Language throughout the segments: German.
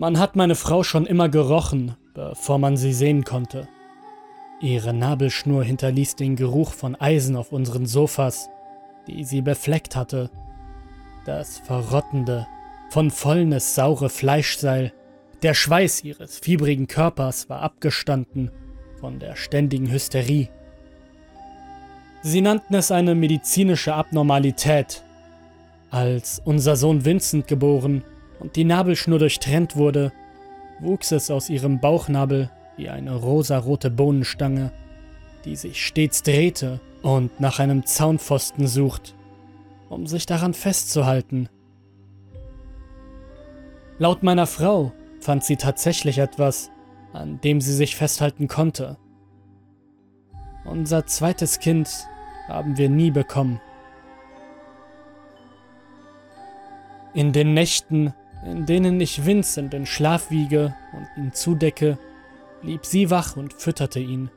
Man hat meine Frau schon immer gerochen, bevor man sie sehen konnte. Ihre Nabelschnur hinterließ den Geruch von Eisen auf unseren Sofas, die sie befleckt hatte. Das verrottende, von Fäulnis saure Fleischseil, der Schweiß ihres fiebrigen Körpers war abgestanden von der ständigen Hysterie. Sie nannten es eine medizinische Abnormalität. Als unser Sohn Vincent geboren und die Nabelschnur durchtrennt wurde, wuchs es aus ihrem Bauchnabel wie eine rosarote Bohnenstange, die sich stets drehte und nach einem Zaunpfosten sucht, um sich daran festzuhalten. Laut meiner Frau fand sie tatsächlich etwas, an dem sie sich festhalten konnte. Unser zweites Kind haben wir nie bekommen. In den Nächten, in denen ich Vincent in Schlaf wiege und ihn zudecke, blieb sie wach und fütterte ihn.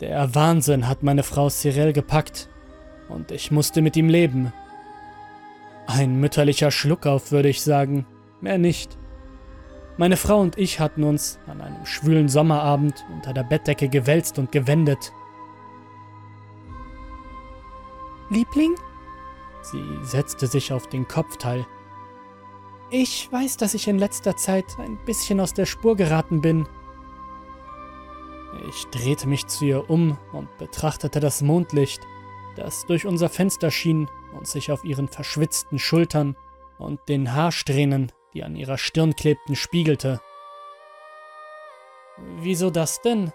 Der Wahnsinn hat meine Frau Cyril gepackt und ich musste mit ihm leben. Ein mütterlicher Schluckauf, würde ich sagen, mehr nicht. Meine Frau und ich hatten uns an einem schwülen Sommerabend unter der Bettdecke gewälzt und gewendet. Liebling? Sie setzte sich auf den Kopfteil. Ich weiß, dass ich in letzter Zeit ein bisschen aus der Spur geraten bin. Ich drehte mich zu ihr um und betrachtete das Mondlicht, das durch unser Fenster schien und sich auf ihren verschwitzten Schultern und den Haarsträhnen die an ihrer Stirn klebten, spiegelte. Wieso das denn?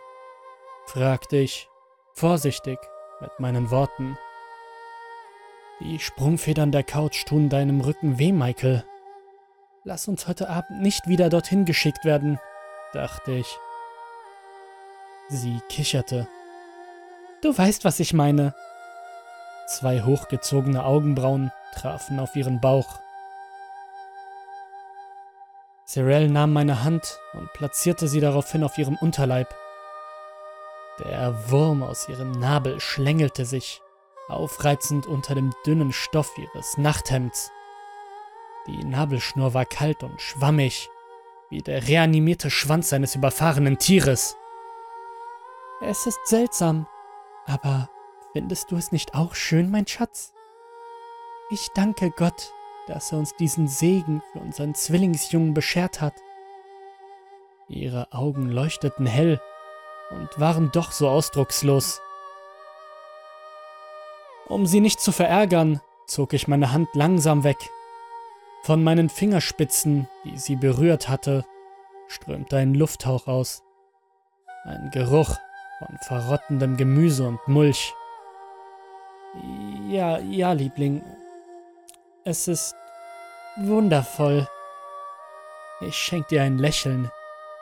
fragte ich, vorsichtig mit meinen Worten. Die Sprungfedern der Couch tun deinem Rücken weh, Michael. Lass uns heute Abend nicht wieder dorthin geschickt werden, dachte ich. Sie kicherte. Du weißt, was ich meine. Zwei hochgezogene Augenbrauen trafen auf ihren Bauch. Cyril nahm meine Hand und platzierte sie daraufhin auf ihrem Unterleib. Der Wurm aus ihrem Nabel schlängelte sich, aufreizend unter dem dünnen Stoff ihres Nachthemds. Die Nabelschnur war kalt und schwammig, wie der reanimierte Schwanz eines überfahrenen Tieres. Es ist seltsam, aber findest du es nicht auch schön, mein Schatz? Ich danke Gott, dass er uns diesen Segen für unseren Zwillingsjungen beschert hat. Ihre Augen leuchteten hell und waren doch so ausdruckslos. Um sie nicht zu verärgern, zog ich meine Hand langsam weg. Von meinen Fingerspitzen, die sie berührt hatte, strömte ein Lufthauch aus. Ein Geruch von verrottendem Gemüse und Mulch. Ja, ja, Liebling. Es ist Wundervoll. Ich schenkte ihr ein Lächeln,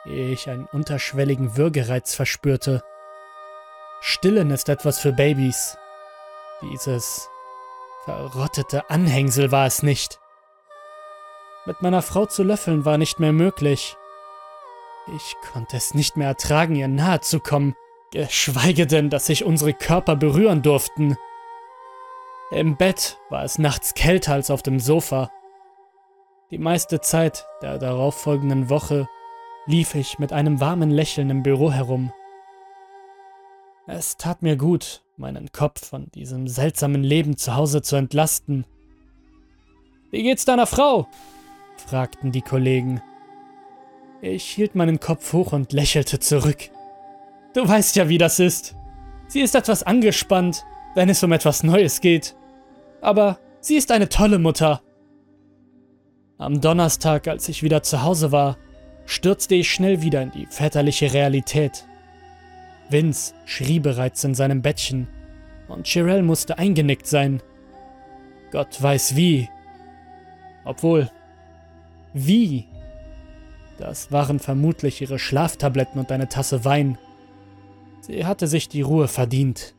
ehe ich einen unterschwelligen Würgereiz verspürte. Stillen ist etwas für Babys. Dieses verrottete Anhängsel war es nicht. Mit meiner Frau zu löffeln war nicht mehr möglich. Ich konnte es nicht mehr ertragen, ihr nahe zu kommen, geschweige denn, dass sich unsere Körper berühren durften. Im Bett war es nachts kälter als auf dem Sofa. Die meiste Zeit der darauffolgenden Woche lief ich mit einem warmen Lächeln im Büro herum. Es tat mir gut, meinen Kopf von diesem seltsamen Leben zu Hause zu entlasten. Wie geht's deiner Frau? Fragten die Kollegen. Ich hielt meinen Kopf hoch und lächelte zurück. Du weißt ja, wie das ist. Sie ist etwas angespannt, wenn es um etwas Neues geht. Aber sie ist eine tolle Mutter. Am Donnerstag, als ich wieder zu Hause war, stürzte ich schnell wieder in die väterliche Realität. Vince schrie bereits in seinem Bettchen und Shirelle musste eingenickt sein. Gott weiß wie. Obwohl, wie? Das waren vermutlich ihre Schlaftabletten und eine Tasse Wein. Sie hatte sich die Ruhe verdient.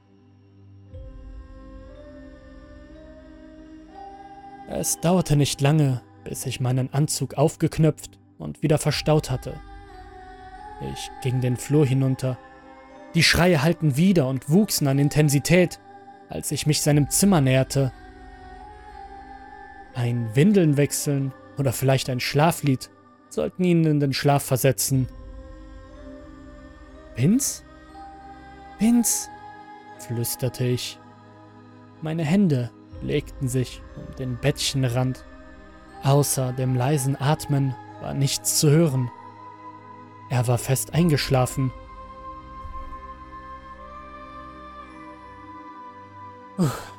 Es dauerte nicht lange, bis ich meinen Anzug aufgeknöpft und wieder verstaut hatte. Ich ging den Flur hinunter. Die Schreie hallten wieder und wuchsen an Intensität, als ich mich seinem Zimmer näherte. Ein Windeln wechseln oder vielleicht ein Schlaflied sollten ihn in den Schlaf versetzen. Vince? Vince? flüsterte ich. Meine Hände legten sich um den Bettchenrand. Außer dem leisen Atmen war nichts zu hören. Er war fest eingeschlafen.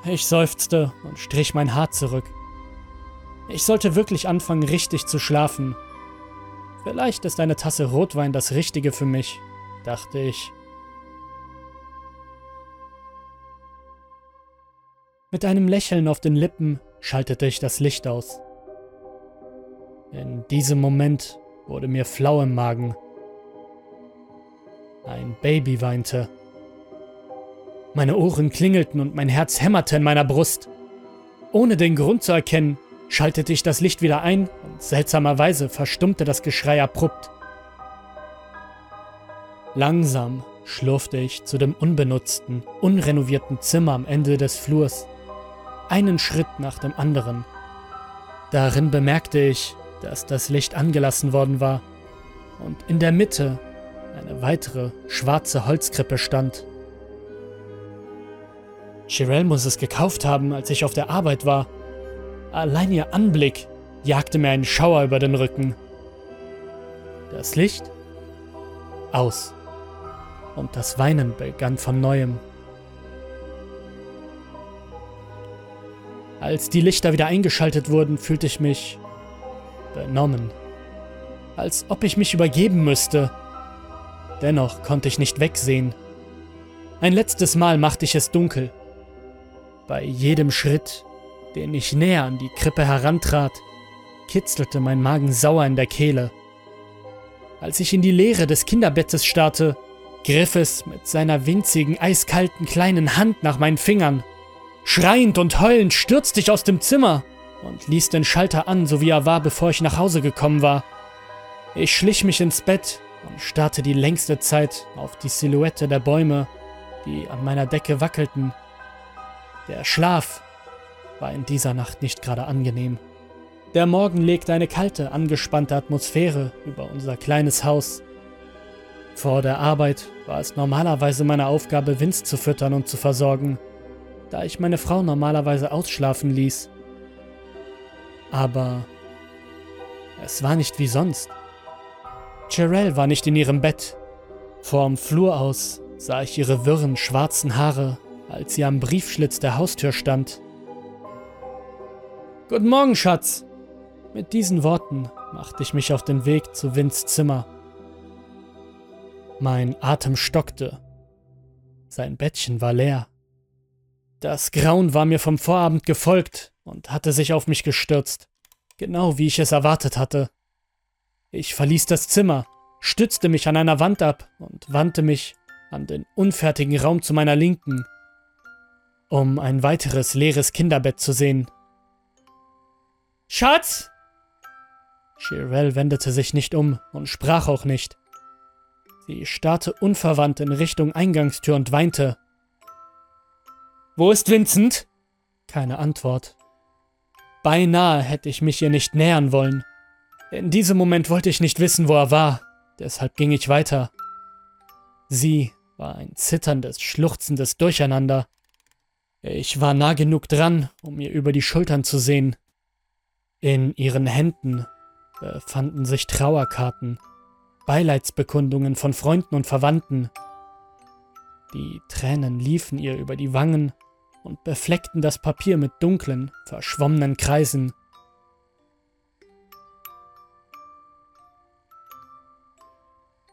Ich seufzte und strich mein Haar zurück. Ich sollte wirklich anfangen, richtig zu schlafen. Vielleicht ist eine Tasse Rotwein das Richtige für mich, dachte ich. Mit einem Lächeln auf den Lippen schaltete ich das Licht aus. In diesem Moment wurde mir flau im Magen. Ein Baby weinte. Meine Ohren klingelten und mein Herz hämmerte in meiner Brust. Ohne den Grund zu erkennen, schaltete ich das Licht wieder ein und seltsamerweise verstummte das Geschrei abrupt. Langsam schlurfte ich zu dem unbenutzten, unrenovierten Zimmer am Ende des Flurs, einen Schritt nach dem anderen. Darin bemerkte ich, dass das Licht angelassen worden war und in der Mitte eine weitere schwarze Holzkrippe stand. Chirel muss es gekauft haben, als ich auf der Arbeit war. Allein ihr Anblick jagte mir einen Schauer über den Rücken. Das Licht aus und das Weinen begann von neuem. Als die Lichter wieder eingeschaltet wurden, fühlte ich mich benommen, als ob ich mich übergeben müsste. Dennoch konnte ich nicht wegsehen. Ein letztes Mal machte ich es dunkel. Bei jedem Schritt, den ich näher an die Krippe herantrat, kitzelte mein Magen sauer in der Kehle. Als ich in die Leere des Kinderbettes starrte, griff es mit seiner winzigen, eiskalten kleinen Hand nach meinen Fingern. Schreiend und heulend stürzte ich aus dem Zimmer und ließ den Schalter an, so wie er war, bevor ich nach Hause gekommen war. Ich schlich mich ins Bett und starrte die längste Zeit auf die Silhouette der Bäume, die an meiner Decke wackelten der Schlaf war in dieser Nacht nicht gerade angenehm. Der Morgen legte eine kalte, angespannte Atmosphäre über unser kleines Haus. Vor der Arbeit war es normalerweise meine Aufgabe, Vince zu füttern und zu versorgen, da ich meine Frau normalerweise ausschlafen ließ. Aber es war nicht wie sonst. Cherelle war nicht in ihrem Bett. Vorm Flur aus sah ich ihre wirren schwarzen Haare als sie am Briefschlitz der Haustür stand. Guten Morgen, Schatz. Mit diesen Worten machte ich mich auf den Weg zu Vince Zimmer. Mein Atem stockte. Sein Bettchen war leer. Das Grauen war mir vom Vorabend gefolgt und hatte sich auf mich gestürzt, genau wie ich es erwartet hatte. Ich verließ das Zimmer, stützte mich an einer Wand ab und wandte mich an den unfertigen Raum zu meiner Linken, um ein weiteres leeres Kinderbett zu sehen. Schatz! Shirel wendete sich nicht um und sprach auch nicht. Sie starrte unverwandt in Richtung Eingangstür und weinte. Wo ist Vincent? Keine Antwort. Beinahe hätte ich mich ihr nicht nähern wollen. In diesem Moment wollte ich nicht wissen, wo er war, deshalb ging ich weiter. Sie war ein zitterndes, schluchzendes Durcheinander. Ich war nah genug dran, um ihr über die Schultern zu sehen. In ihren Händen befanden sich Trauerkarten, Beileidsbekundungen von Freunden und Verwandten. Die Tränen liefen ihr über die Wangen und befleckten das Papier mit dunklen, verschwommenen Kreisen.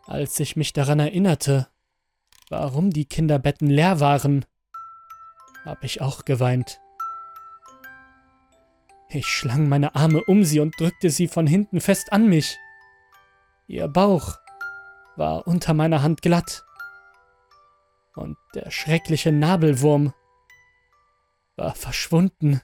Als ich mich daran erinnerte, warum die Kinderbetten leer waren, habe ich auch geweint. Ich schlang meine Arme um sie und drückte sie von hinten fest an mich. Ihr Bauch war unter meiner Hand glatt. Und der schreckliche Nabelwurm war verschwunden.